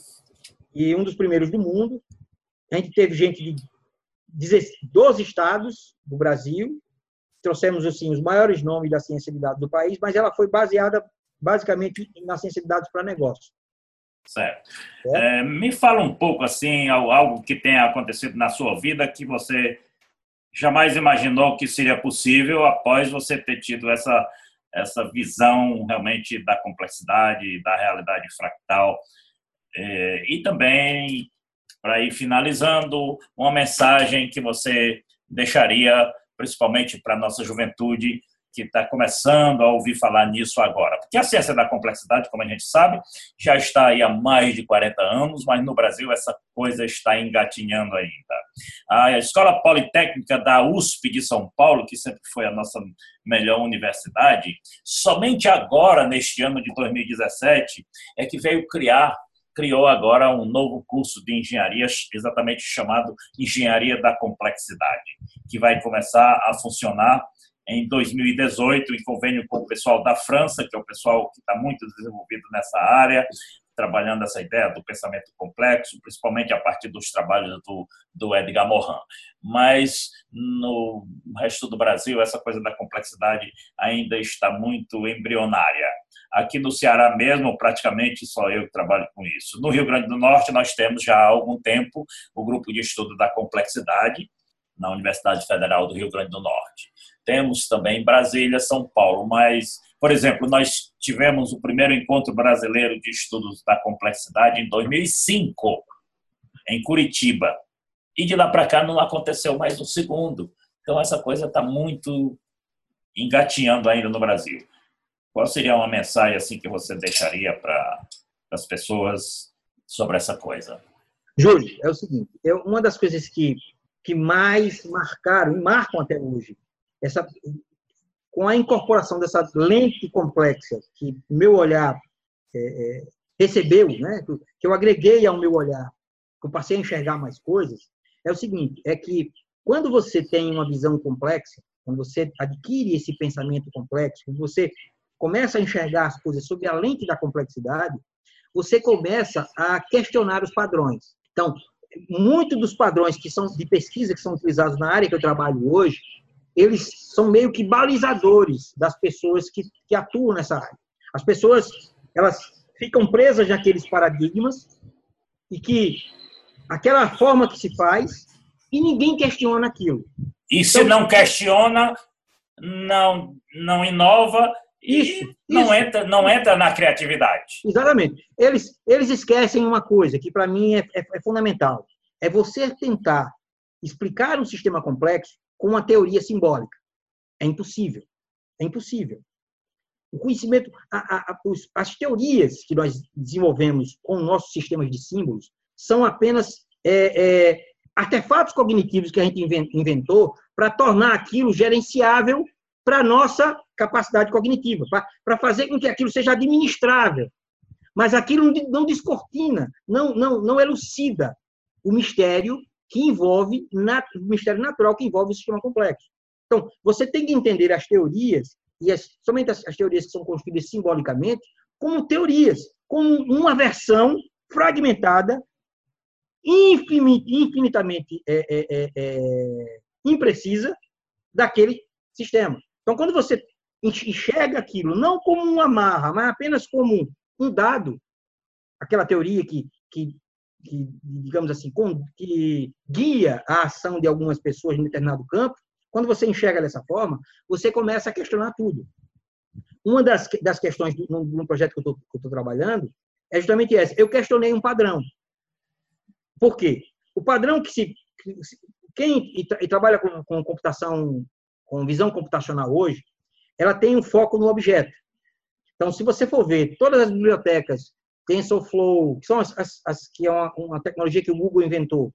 e um dos primeiros do mundo. A gente teve gente de 12 estados do Brasil, trouxemos assim os maiores nomes da ciência de dados do país, mas ela foi baseada basicamente na ciência de dados para negócio. Certo. É, me fala um pouco assim, algo que tenha acontecido na sua vida que você jamais imaginou que seria possível após você ter tido essa essa visão realmente da complexidade, da realidade fractal é, e também para ir finalizando uma mensagem que você deixaria principalmente para a nossa juventude que está começando a ouvir falar nisso agora. Porque a ciência da complexidade, como a gente sabe, já está aí há mais de 40 anos, mas no Brasil essa coisa está engatinhando ainda. A Escola Politécnica da USP de São Paulo, que sempre foi a nossa melhor universidade, somente agora, neste ano de 2017, é que veio criar criou agora um novo curso de engenharia, exatamente chamado Engenharia da Complexidade, que vai começar a funcionar em 2018, em convênio com o pessoal da França, que é o pessoal que está muito desenvolvido nessa área, trabalhando essa ideia do pensamento complexo, principalmente a partir dos trabalhos do, do Edgar Morin. Mas no resto do Brasil, essa coisa da complexidade ainda está muito embrionária. Aqui no Ceará mesmo, praticamente só eu que trabalho com isso. No Rio Grande do Norte, nós temos já há algum tempo o grupo de estudo da complexidade na Universidade Federal do Rio Grande do Norte temos também Brasília, São Paulo, mas, por exemplo, nós tivemos o primeiro encontro brasileiro de estudos da complexidade em 2005, em Curitiba. E de lá para cá não aconteceu mais o segundo. Então, essa coisa está muito engatinhando ainda no Brasil. Qual seria uma mensagem assim que você deixaria para as pessoas sobre essa coisa? Júlio, é o seguinte, é uma das coisas que, que mais marcaram e marcam até hoje essa, com a incorporação dessa lente complexa que meu olhar é, é, recebeu, né, que eu agreguei ao meu olhar, que eu passei a enxergar mais coisas, é o seguinte, é que quando você tem uma visão complexa, quando você adquire esse pensamento complexo, quando você começa a enxergar as coisas sob a lente da complexidade, você começa a questionar os padrões. Então, muitos dos padrões que são de pesquisa que são utilizados na área que eu trabalho hoje, eles são meio que balizadores das pessoas que, que atuam nessa área. As pessoas, elas ficam presas naqueles paradigmas e que aquela forma que se faz e ninguém questiona aquilo. E se então, não questiona, não não inova isso, e não isso. entra não entra na criatividade. Exatamente. Eles eles esquecem uma coisa que para mim é, é, é fundamental. É você tentar explicar um sistema complexo com uma teoria simbólica. É impossível. É impossível. O conhecimento, a, a, as teorias que nós desenvolvemos com nossos sistemas de símbolos são apenas é, é, artefatos cognitivos que a gente inventou para tornar aquilo gerenciável para a nossa capacidade cognitiva, para fazer com que aquilo seja administrável. Mas aquilo não descortina, não, não, não elucida o mistério que envolve o mistério natural que envolve o sistema complexo. Então, você tem que entender as teorias, e as, somente as, as teorias que são construídas simbolicamente, como teorias, como uma versão fragmentada, infinitamente é, é, é, é, imprecisa daquele sistema. Então, quando você enxerga aquilo não como uma marra, mas apenas como um dado, aquela teoria que, que, que digamos assim, que guia a ação de algumas pessoas em determinado campo, quando você enxerga dessa forma, você começa a questionar tudo. Uma das, das questões do, no, projeto que eu estou trabalhando é justamente essa. Eu questionei um padrão. Por quê? O padrão que se. Quem e, e trabalha com, com computação, com visão computacional hoje, ela tem um foco no objeto. Então, se você for ver todas as bibliotecas, TensorFlow, que são as, as, as que é uma, uma, tecnologia que o Google inventou,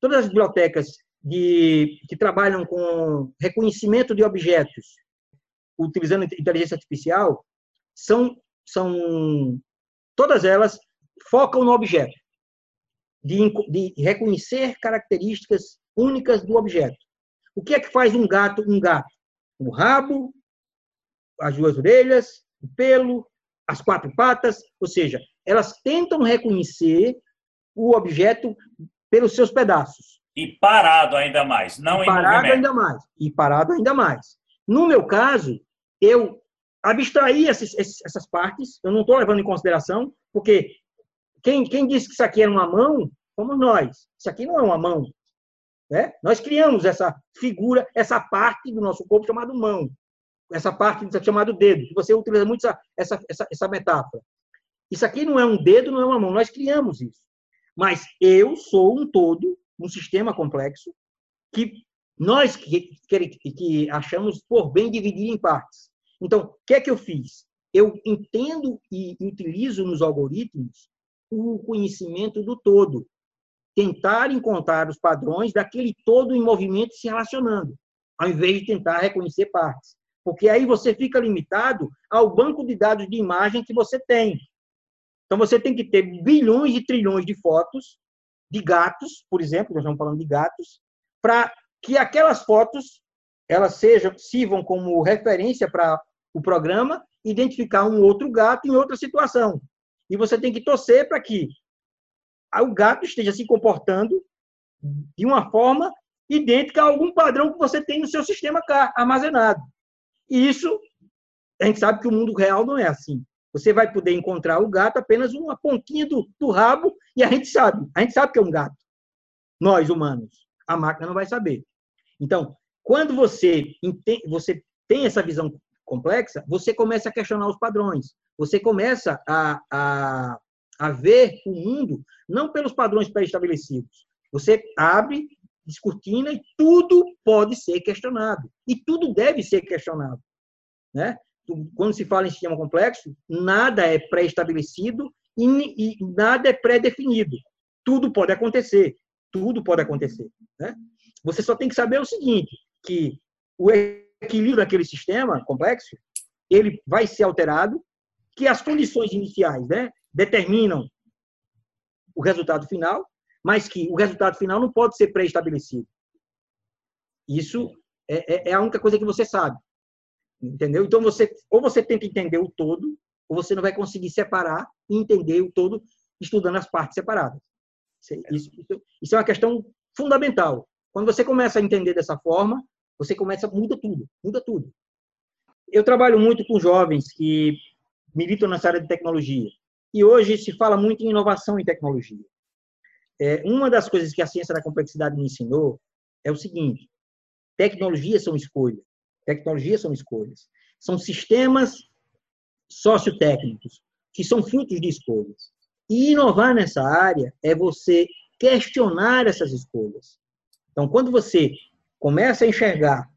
todas as bibliotecas de, que trabalham com reconhecimento de objetos, utilizando inteligência artificial, são, são todas elas focam no objeto, de, de reconhecer características únicas do objeto. O que é que faz um gato um gato? O rabo, as duas orelhas, o pelo, as quatro patas, ou seja, elas tentam reconhecer o objeto pelos seus pedaços. E parado ainda mais, não e em parado movimento. ainda mais. E parado ainda mais. No meu caso, eu abstraí essas, essas partes, eu não estou levando em consideração, porque quem, quem disse que isso aqui era uma mão, fomos nós. Isso aqui não é uma mão. Né? Nós criamos essa figura, essa parte do nosso corpo chamada mão essa parte chamada dedo, você utiliza muito essa, essa, essa, essa metáfora. Isso aqui não é um dedo, não é uma mão, nós criamos isso. Mas eu sou um todo, um sistema complexo, que nós que, que, que achamos por bem dividir em partes. Então, o que é que eu fiz? Eu entendo e utilizo nos algoritmos o conhecimento do todo. Tentar encontrar os padrões daquele todo em movimento se relacionando, ao invés de tentar reconhecer partes porque aí você fica limitado ao banco de dados de imagem que você tem. Então você tem que ter bilhões e trilhões de fotos de gatos, por exemplo, nós estamos falando de gatos, para que aquelas fotos elas sejam sirvam como referência para o programa identificar um outro gato em outra situação. E você tem que torcer para que o gato esteja se comportando de uma forma idêntica a algum padrão que você tem no seu sistema armazenado. E isso, a gente sabe que o mundo real não é assim. Você vai poder encontrar o gato apenas uma pontinha do, do rabo e a gente sabe. A gente sabe que é um gato. Nós, humanos. A máquina não vai saber. Então, quando você, você tem essa visão complexa, você começa a questionar os padrões. Você começa a, a, a ver o mundo não pelos padrões pré-estabelecidos. Você abre descortina e tudo pode ser questionado. E tudo deve ser questionado. Né? Quando se fala em sistema complexo, nada é pré-estabelecido e, nada é pré-definido. Tudo pode acontecer. Tudo pode acontecer. Né? Você só tem que saber o seguinte, que o equilíbrio daquele sistema complexo, ele vai ser alterado, que as condições iniciais né, determinam o resultado final, mas que o resultado final não pode ser pré-estabelecido. Isso é, é, é, a única coisa que você sabe. Entendeu? Então, você ou você tenta entender o todo, ou você não vai conseguir separar e entender o todo estudando as partes separadas. Isso, isso, isso é uma questão fundamental. Quando você começa a entender dessa forma, você começa muda tudo, muda tudo. Eu trabalho muito com jovens que militam nessa área de tecnologia. E hoje se fala muito em inovação em tecnologia. É, uma das coisas que a ciência da complexidade me ensinou é o seguinte: tecnologias são escolhas. Tecnologias são escolhas. São sistemas sociotécnicos que são frutos de escolhas. E inovar nessa área é você questionar essas escolhas. Então, quando você começa a enxergar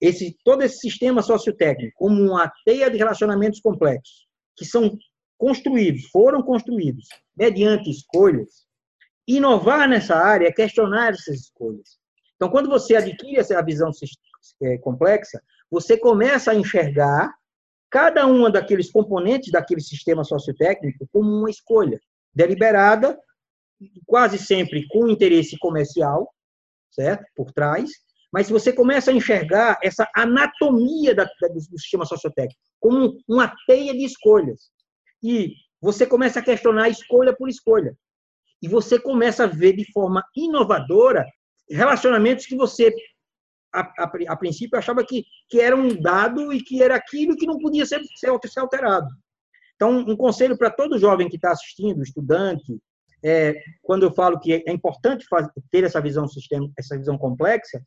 esse, todo esse sistema sociotécnico como uma teia de relacionamentos complexos, que são construídos, foram construídos mediante escolhas, Inovar nessa área é questionar essas escolhas. Então, quando você adquire essa visão é, complexa, você começa a enxergar cada uma daqueles componentes daquele sistema sociotécnico como uma escolha deliberada, quase sempre com interesse comercial, certo? Por trás. Mas se você começa a enxergar essa anatomia da, do sistema sociotécnico como uma teia de escolhas, e você começa a questionar escolha por escolha e você começa a ver de forma inovadora relacionamentos que você a, a, a, princípio, achava que, que era um dado e que era aquilo que não podia ser, ser, ser alterado. Então, um conselho para todo jovem que está assistindo, estudante, é, quando eu falo que é importante fazer, ter essa visão sistema, essa visão complexa,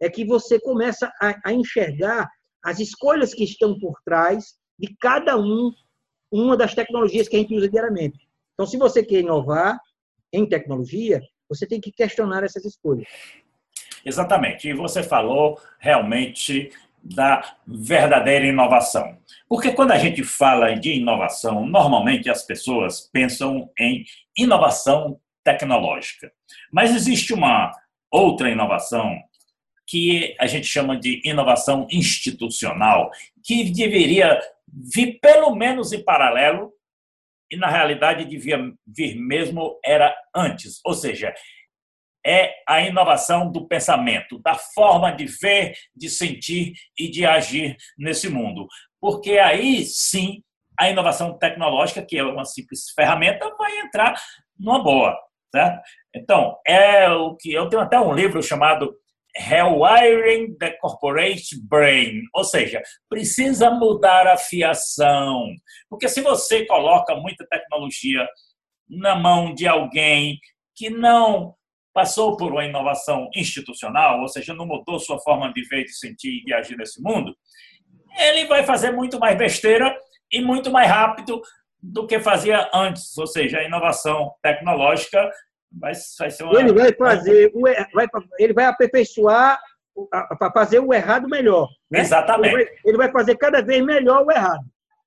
é que você começa a, a enxergar as escolhas que estão por trás de cada um, uma das tecnologias que a gente usa diariamente. Então, se você quer inovar em tecnologia, você tem que questionar essas escolhas. Exatamente. E você falou realmente da verdadeira inovação. Porque quando a gente fala de inovação, normalmente as pessoas pensam em inovação tecnológica. Mas existe uma outra inovação que a gente chama de inovação institucional, que deveria vir pelo menos em paralelo e na realidade devia vir mesmo era antes, ou seja, é a inovação do pensamento, da forma de ver, de sentir e de agir nesse mundo. Porque aí sim a inovação tecnológica, que é uma simples ferramenta, vai entrar numa boa. Certo? Então, é o que eu tenho até um livro chamado Rewiring the Corporate Brain, ou seja, precisa mudar a fiação. Porque se você coloca muita tecnologia na mão de alguém que não passou por uma inovação institucional, ou seja, não mudou sua forma de ver, de sentir e de agir nesse mundo, ele vai fazer muito mais besteira e muito mais rápido do que fazia antes, ou seja, a inovação tecnológica vai, vai ser uma... Ele vai fazer, vai, ele vai aperfeiçoar para fazer o errado melhor. Né? Exatamente. Ele vai, ele vai fazer cada vez melhor o errado.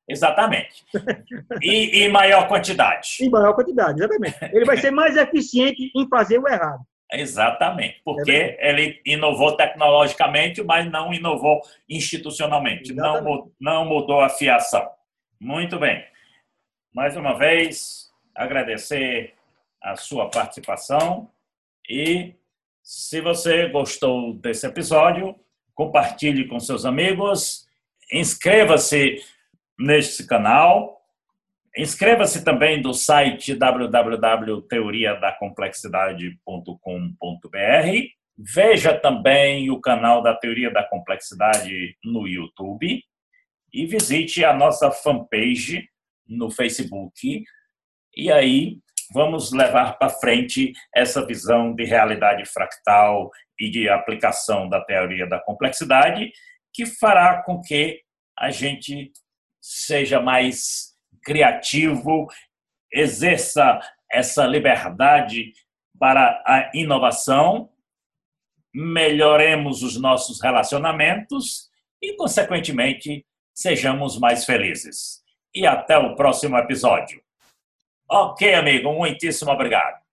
Exatamente. E em maior quantidade. Em maior quantidade, exatamente. Ele vai ser mais eficiente em fazer o errado. Exatamente, porque é ele inovou tecnologicamente, mas não inovou institucionalmente, não, não mudou a fiação. Muito bem. Mais uma vez, agradecer a sua participação e se você gostou desse episódio, compartilhe com seus amigos, inscreva-se neste canal. Inscreva-se também no site www.teoriadacomplexidade.com.br. Veja também o canal da Teoria da Complexidade no YouTube e visite a nossa fanpage no Facebook. E aí vamos levar para frente essa visão de realidade fractal e de aplicação da teoria da complexidade, que fará com que a gente seja mais criativo, exerça essa liberdade para a inovação, melhoremos os nossos relacionamentos e, consequentemente, sejamos mais felizes. E até o próximo episódio. Ok, amigo, muitíssimo obrigado.